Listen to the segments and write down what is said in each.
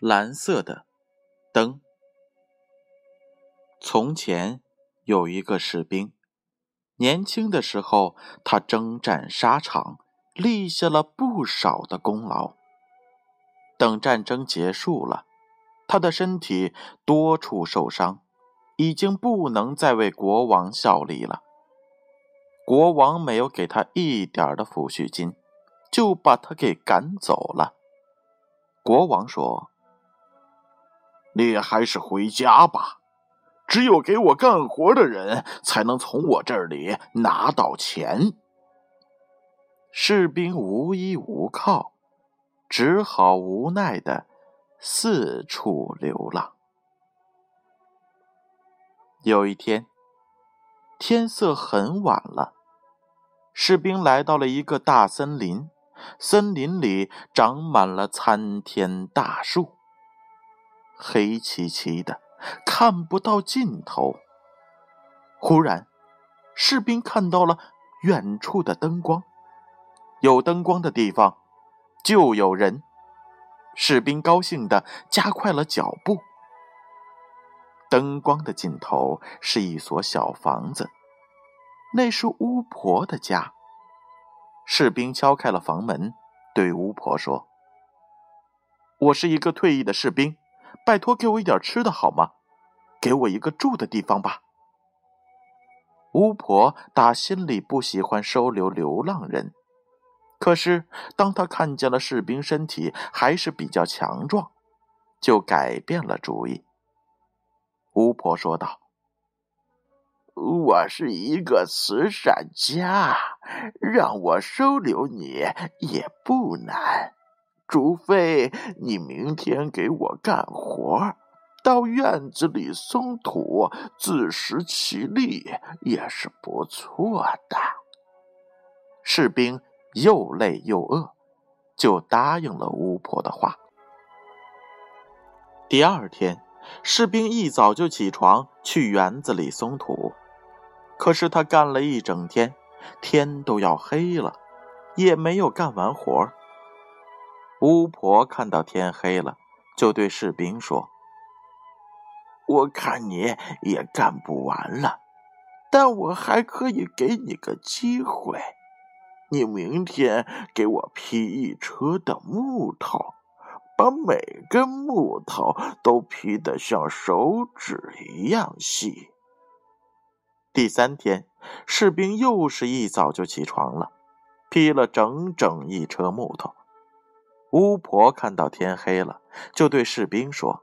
蓝色的灯。从前有一个士兵，年轻的时候他征战沙场，立下了不少的功劳。等战争结束了，他的身体多处受伤，已经不能再为国王效力了。国王没有给他一点的抚恤金，就把他给赶走了。国王说。你还是回家吧，只有给我干活的人才能从我这里拿到钱。士兵无依无靠，只好无奈的四处流浪。有一天，天色很晚了，士兵来到了一个大森林，森林里长满了参天大树。黑漆漆的，看不到尽头。忽然，士兵看到了远处的灯光，有灯光的地方就有人。士兵高兴的加快了脚步。灯光的尽头是一所小房子，那是巫婆的家。士兵敲开了房门，对巫婆说：“我是一个退役的士兵。”拜托，给我一点吃的好吗？给我一个住的地方吧。巫婆打心里不喜欢收留流浪人，可是当她看见了士兵身体还是比较强壮，就改变了主意。巫婆说道：“我是一个慈善家，让我收留你也不难。”除非你明天给我干活，到院子里松土，自食其力也是不错的。士兵又累又饿，就答应了巫婆的话。第二天，士兵一早就起床去园子里松土，可是他干了一整天，天都要黑了，也没有干完活。巫婆看到天黑了，就对士兵说：“我看你也干不完了，但我还可以给你个机会。你明天给我劈一车的木头，把每根木头都劈得像手指一样细。”第三天，士兵又是一早就起床了，劈了整整一车木头。巫婆看到天黑了，就对士兵说：“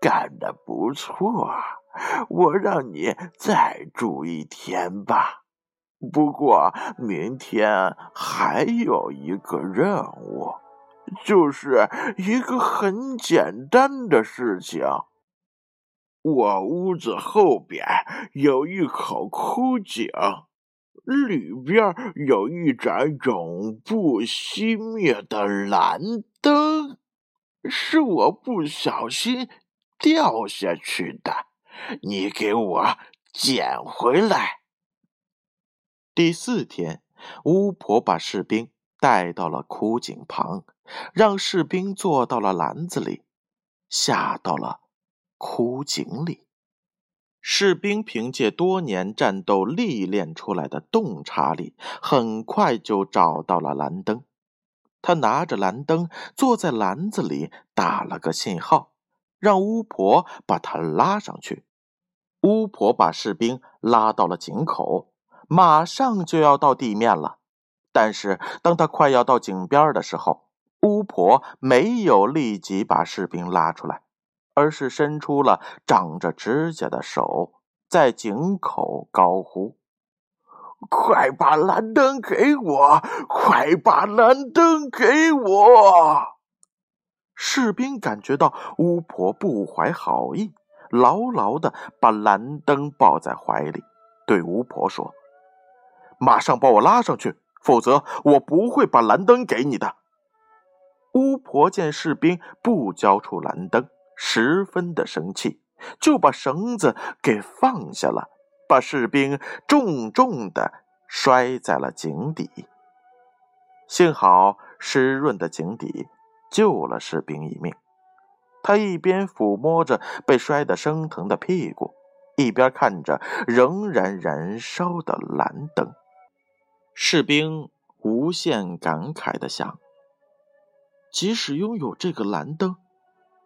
干得不错，我让你再住一天吧。不过明天还有一个任务，就是一个很简单的事情。我屋子后边有一口枯井。”里边有一盏永不熄灭的蓝灯，是我不小心掉下去的，你给我捡回来。第四天，巫婆把士兵带到了枯井旁，让士兵坐到了篮子里，下到了枯井里。士兵凭借多年战斗历练出来的洞察力，很快就找到了蓝灯。他拿着蓝灯，坐在篮子里，打了个信号，让巫婆把他拉上去。巫婆把士兵拉到了井口，马上就要到地面了。但是当他快要到井边的时候，巫婆没有立即把士兵拉出来。而是伸出了长着指甲的手，在井口高呼：“快把蓝灯给我！快把蓝灯给我！”士兵感觉到巫婆不怀好意，牢牢的把蓝灯抱在怀里，对巫婆说：“马上把我拉上去，否则我不会把蓝灯给你的。”巫婆见士兵不交出蓝灯。十分的生气，就把绳子给放下了，把士兵重重的摔在了井底。幸好湿润的井底救了士兵一命。他一边抚摸着被摔得生疼的屁股，一边看着仍然燃烧的蓝灯。士兵无限感慨地想：即使拥有这个蓝灯，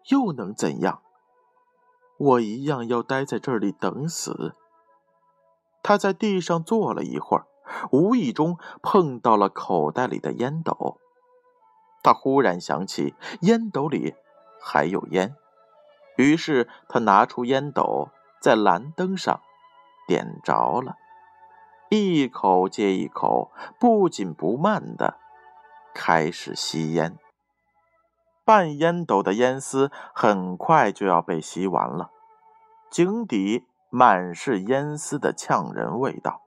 又能怎样？我一样要待在这里等死。他在地上坐了一会儿，无意中碰到了口袋里的烟斗。他忽然想起烟斗里还有烟，于是他拿出烟斗，在蓝灯上点着了，一口接一口，不紧不慢的开始吸烟。半烟斗的烟丝很快就要被吸完了，井底。满是烟丝的呛人味道。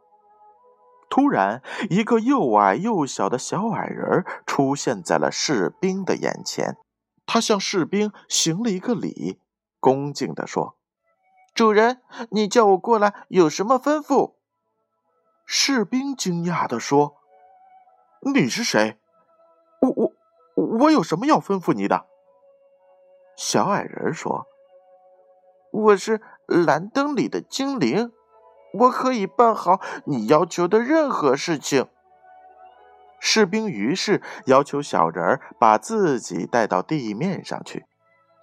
突然，一个又矮又小的小矮人出现在了士兵的眼前。他向士兵行了一个礼，恭敬地说：“主人，你叫我过来有什么吩咐？”士兵惊讶地说：“你是谁？我我我有什么要吩咐你的？”小矮人说：“我是。”蓝灯里的精灵，我可以办好你要求的任何事情。士兵于是要求小人儿把自己带到地面上去。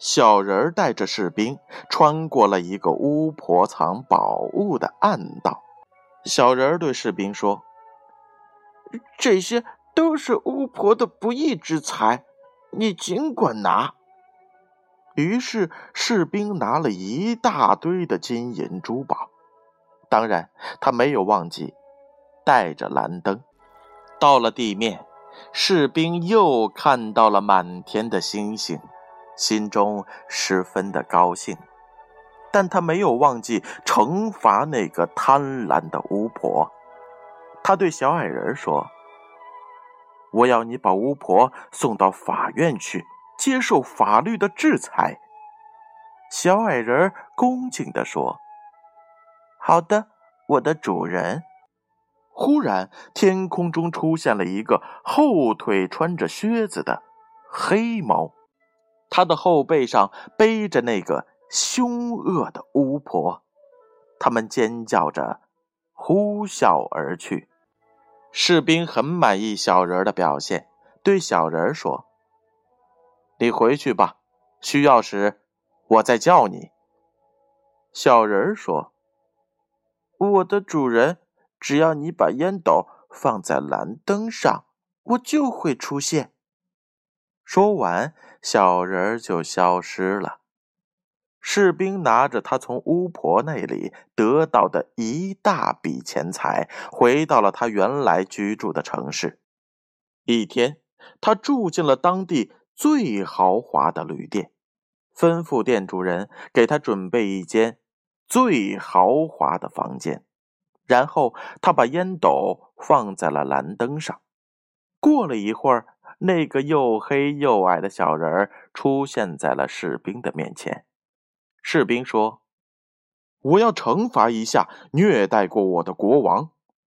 小人儿带着士兵穿过了一个巫婆藏宝物的暗道。小人儿对士兵说：“这些都是巫婆的不义之财，你尽管拿。”于是，士兵拿了一大堆的金银珠宝。当然，他没有忘记带着蓝灯。到了地面，士兵又看到了满天的星星，心中十分的高兴。但他没有忘记惩罚那个贪婪的巫婆。他对小矮人说：“我要你把巫婆送到法院去。”接受法律的制裁。小矮人恭敬地说：“好的，我的主人。”忽然，天空中出现了一个后腿穿着靴子的黑猫，他的后背上背着那个凶恶的巫婆。他们尖叫着呼啸而去。士兵很满意小人的表现，对小人说。你回去吧，需要时我再叫你。小人说：“我的主人，只要你把烟斗放在蓝灯上，我就会出现。”说完，小人就消失了。士兵拿着他从巫婆那里得到的一大笔钱财，回到了他原来居住的城市。一天，他住进了当地。最豪华的旅店，吩咐店主人给他准备一间最豪华的房间，然后他把烟斗放在了蓝灯上。过了一会儿，那个又黑又矮的小人儿出现在了士兵的面前。士兵说：“我要惩罚一下虐待过我的国王。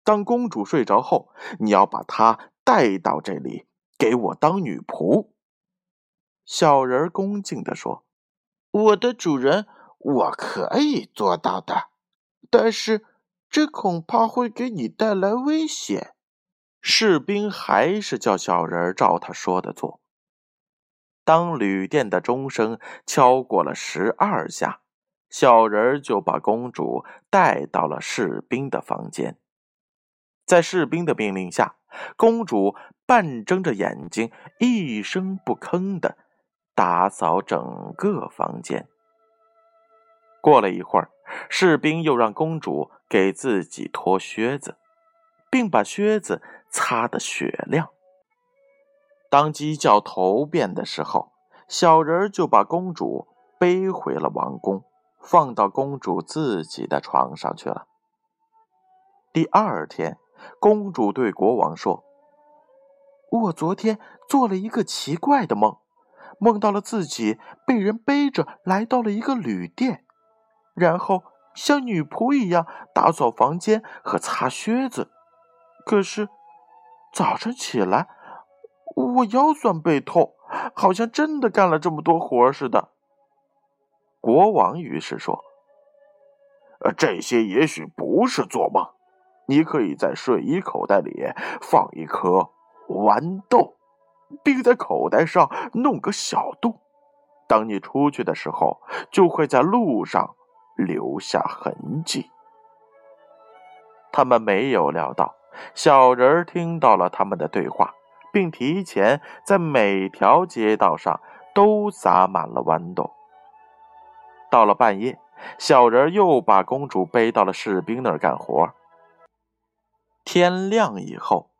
当公主睡着后，你要把她带到这里，给我当女仆。”小人恭敬地说：“我的主人，我可以做到的，但是这恐怕会给你带来危险。”士兵还是叫小人照他说的做。当旅店的钟声敲过了十二下，小人就把公主带到了士兵的房间。在士兵的命令下，公主半睁着眼睛，一声不吭的。打扫整个房间。过了一会儿，士兵又让公主给自己脱靴子，并把靴子擦得雪亮。当鸡叫头遍的时候，小人就把公主背回了王宫，放到公主自己的床上去了。第二天，公主对国王说：“我昨天做了一个奇怪的梦。”梦到了自己被人背着来到了一个旅店，然后像女仆一样打扫房间和擦靴子。可是早晨起来，我腰酸背痛，好像真的干了这么多活似的。国王于是说：“呃，这些也许不是做梦。你可以在睡衣口袋里放一颗豌豆，并在口袋上弄个小洞。当你出去的时候，就会在路上留下痕迹。”他们没有料到，小人听到了他们的对话，并提前在每条街道上都撒满了豌豆。到了半夜，小人又把公主背到了士兵那儿干活。天亮以后，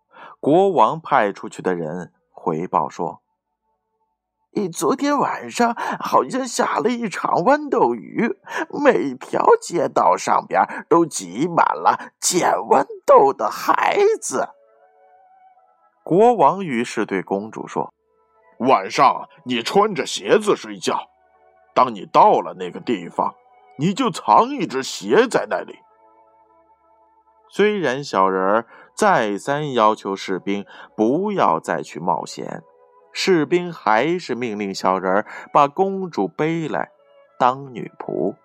国王派出去的人回报说：“你昨天晚上好像下了一场豌豆雨，每条街道上边都挤满了捡豌豆的孩子。”国王于是对公主说：“晚上你穿着鞋子睡觉。”当你到了那个地方，你就藏一只鞋在那里。虽然小人儿再三要求士兵不要再去冒险，士兵还是命令小人儿把公主背来当女仆。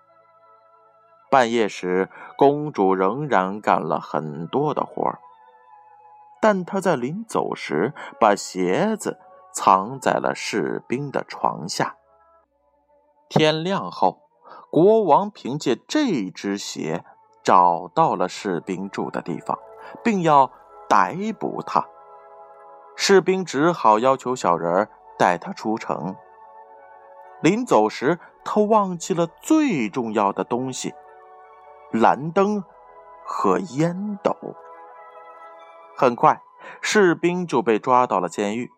半夜时，公主仍然干了很多的活儿，但他在临走时把鞋子藏在了士兵的床下。天亮后，国王凭借这只鞋找到了士兵住的地方，并要逮捕他。士兵只好要求小人带他出城。临走时，他忘记了最重要的东西——蓝灯和烟斗。很快，士兵就被抓到了监狱。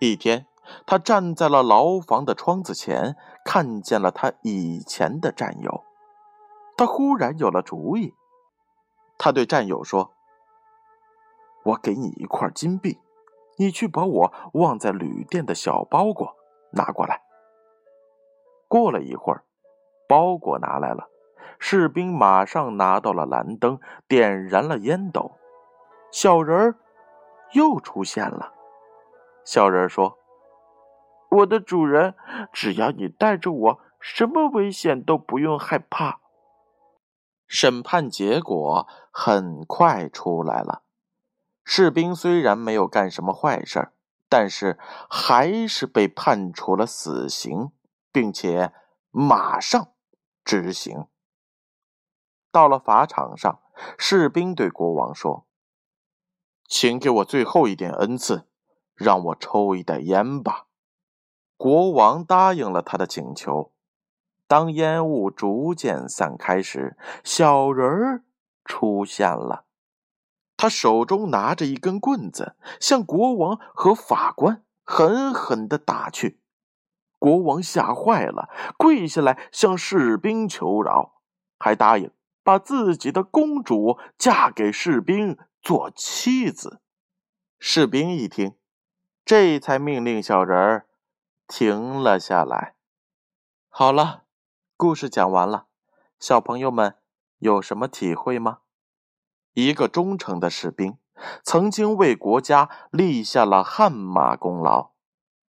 一天。他站在了牢房的窗子前，看见了他以前的战友。他忽然有了主意。他对战友说：“我给你一块金币，你去把我忘在旅店的小包裹拿过来。”过了一会儿，包裹拿来了，士兵马上拿到了蓝灯，点燃了烟斗。小人儿又出现了。小人说。我的主人，只要你带着我，什么危险都不用害怕。审判结果很快出来了，士兵虽然没有干什么坏事但是还是被判处了死刑，并且马上执行。到了法场上，士兵对国王说：“请给我最后一点恩赐，让我抽一袋烟吧。”国王答应了他的请求。当烟雾逐渐散开时，小人儿出现了。他手中拿着一根棍子，向国王和法官狠狠的打去。国王吓坏了，跪下来向士兵求饶，还答应把自己的公主嫁给士兵做妻子。士兵一听，这才命令小人儿。停了下来。好了，故事讲完了，小朋友们有什么体会吗？一个忠诚的士兵，曾经为国家立下了汗马功劳，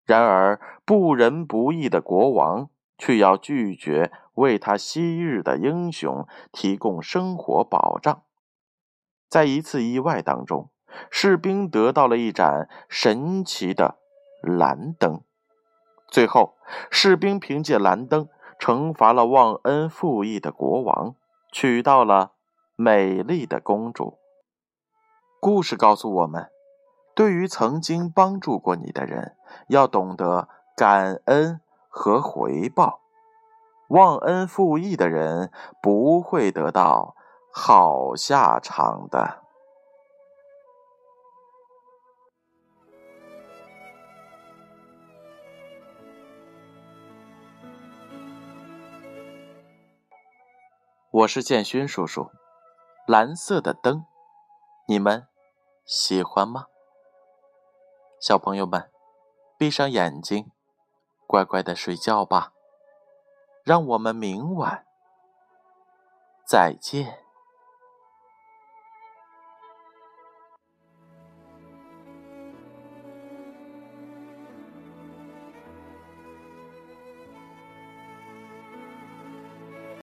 然而不仁不义的国王却要拒绝为他昔日的英雄提供生活保障。在一次意外当中，士兵得到了一盏神奇的蓝灯。最后，士兵凭借蓝灯惩罚了忘恩负义的国王，娶到了美丽的公主。故事告诉我们，对于曾经帮助过你的人，要懂得感恩和回报。忘恩负义的人不会得到好下场的。我是建勋叔叔，蓝色的灯，你们喜欢吗？小朋友们，闭上眼睛，乖乖的睡觉吧。让我们明晚再见。